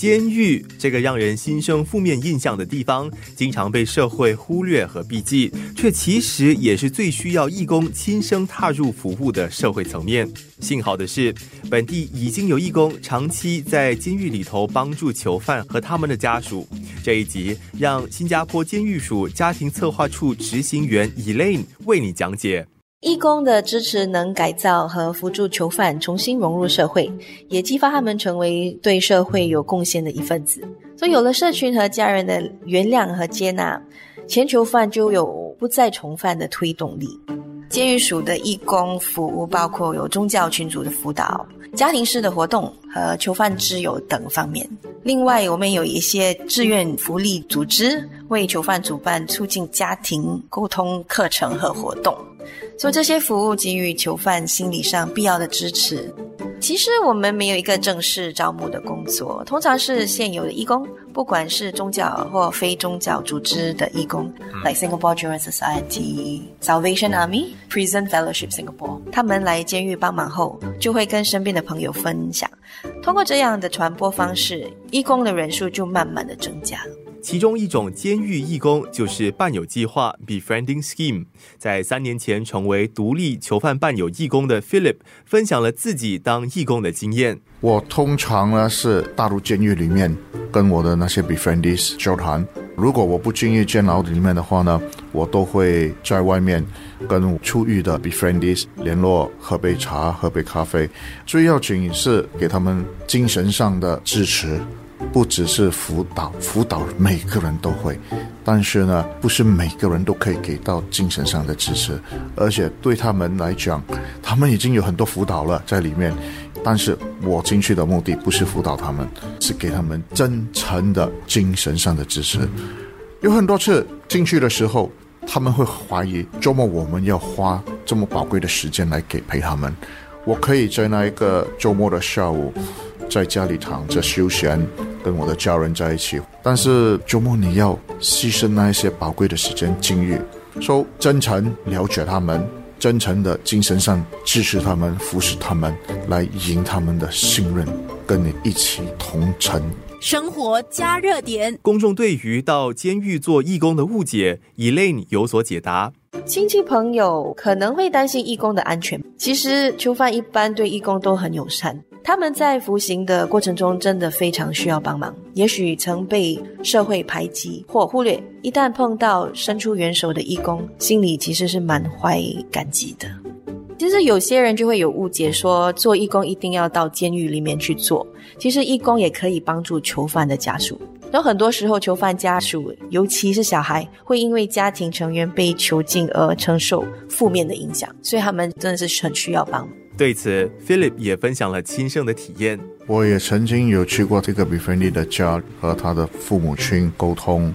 监狱这个让人心生负面印象的地方，经常被社会忽略和避忌，却其实也是最需要义工亲身踏入服务的社会层面。幸好的是，本地已经有义工长期在监狱里头帮助囚犯和他们的家属。这一集让新加坡监狱署家庭策划处执行员 Elaine 为你讲解。义工的支持能改造和扶助囚犯重新融入社会，也激发他们成为对社会有贡献的一份子。所以，有了社群和家人的原谅和接纳，前囚犯就有不再重犯的推动力。监狱署的义工服务包括有宗教群组的辅导、家庭式的活动和囚犯之友等方面。另外，我们有一些志愿福利组织为囚犯主办促进家庭沟通课程和活动。做这些服务，给予囚犯心理上必要的支持。其实我们没有一个正式招募的工作，通常是现有的义工，不管是宗教或非宗教组织的义工，like Singapore Children's Society、Salvation Army、Prison Fellowship Singapore，他们来监狱帮忙后，就会跟身边的朋友分享。通过这样的传播方式，义工的人数就慢慢的增加了。其中一种监狱义工就是伴友计划 （Befriending Scheme）。在三年前成为独立囚犯伴友义工的 Philip 分享了自己当义工的经验。我通常呢是大陆监狱里面跟我的那些 Befriendees 交谈。如果我不进入监牢里面的话呢，我都会在外面跟出狱的 Befriendees 联络，喝杯茶，喝杯咖啡。最要紧是给他们精神上的支持。不只是辅导，辅导每个人都会，但是呢，不是每个人都可以给到精神上的支持，而且对他们来讲，他们已经有很多辅导了在里面，但是我进去的目的不是辅导他们，是给他们真诚的精神上的支持。有很多次进去的时候，他们会怀疑周末我们要花这么宝贵的时间来给陪他们，我可以在那一个周末的下午。在家里躺着休闲，跟我的家人在一起。但是周末你要牺牲那一些宝贵的时间、精力，说真诚了解他们，真诚的精神上支持他们、服侍他们，来赢他们的信任，跟你一起同城。生活加热点，公众对于到监狱做义工的误解，Elaine 有所解答。亲戚朋友可能会担心义工的安全，其实囚犯一般对义工都很友善。他们在服刑的过程中真的非常需要帮忙，也许曾被社会排挤或忽略。一旦碰到伸出援手的义工，心里其实是满怀感激的。其实有些人就会有误解，说做义工一定要到监狱里面去做。其实义工也可以帮助囚犯的家属。有很多时候，囚犯家属，尤其是小孩，会因为家庭成员被囚禁而承受负面的影响，所以他们真的是很需要帮忙。对此，Philip 也分享了亲身的体验。我也曾经有去过这个 Befriendly 的家，和他的父母亲沟通。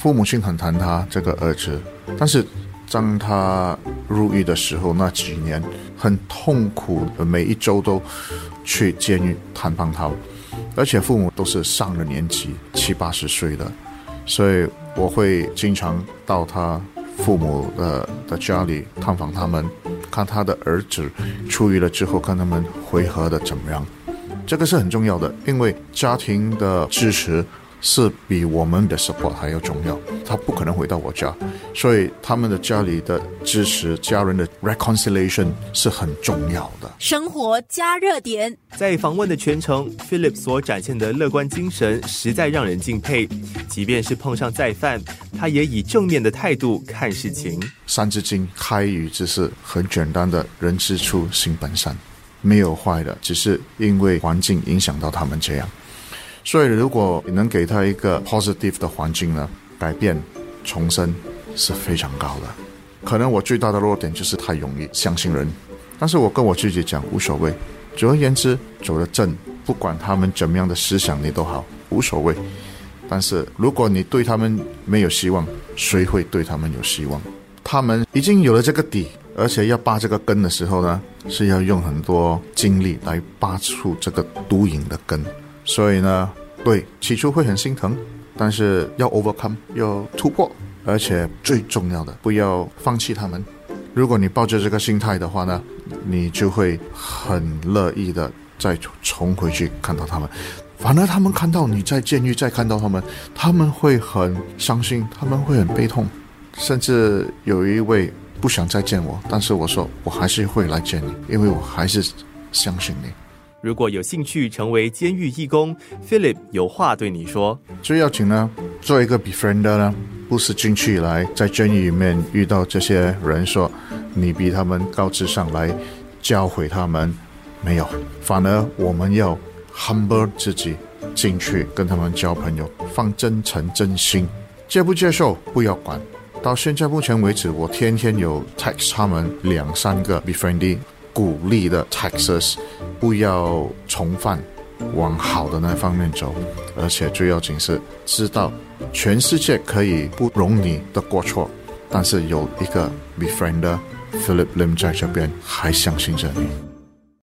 父母亲很疼他这个儿子，但是当他入狱的时候，那几年很痛苦，每一周都去监狱探访他，而且父母都是上了年纪，七八十岁的，所以我会经常到他父母的的家里探访他们。看他的儿子出狱了之后，看他们回合的怎么样，这个是很重要的，因为家庭的支持。是比我们的 support 还要重要。他不可能回到我家，所以他们的家里的支持、家人的 reconciliation 是很重要的。生活加热点，在访问的全程，Philip 所展现的乐观精神实在让人敬佩。即便是碰上再犯，他也以正面的态度看事情。三字经开语之是很简单的“人之初，性本善”，没有坏的，只是因为环境影响到他们这样。所以，如果你能给他一个 positive 的环境呢，改变、重生是非常高的。可能我最大的弱点就是太容易相信人，但是我跟我自己讲无所谓。总而言之，走得正，不管他们怎么样的思想，你都好无所谓。但是如果你对他们没有希望，谁会对他们有希望？他们已经有了这个底，而且要拔这个根的时候呢，是要用很多精力来拔出这个毒瘾的根。所以呢，对起初会很心疼，但是要 overcome，要突破，而且最重要的，不要放弃他们。如果你抱着这个心态的话呢，你就会很乐意的再重回去看到他们。反而他们看到你在监狱，再看到他们，他们会很伤心，他们会很悲痛，甚至有一位不想再见我，但是我说我还是会来见你，因为我还是相信你。如果有兴趣成为监狱义工，Philip 有话对你说。最要紧呢，做一个 befriender 呢，不是进去以来在监狱里面遇到这些人说你比他们高智商来教诲他们，没有，反而我们要 humble 自己进去跟他们交朋友，放真诚真心，接不接受不要管。到现在目前为止，我天天有 text 他们两三个 befriending。鼓励的 Texas 不要重犯，往好的那方面走，而且最要紧是知道全世界可以不容你的过错，但是有一个 befriender Philip Lim 在这边还相信着你。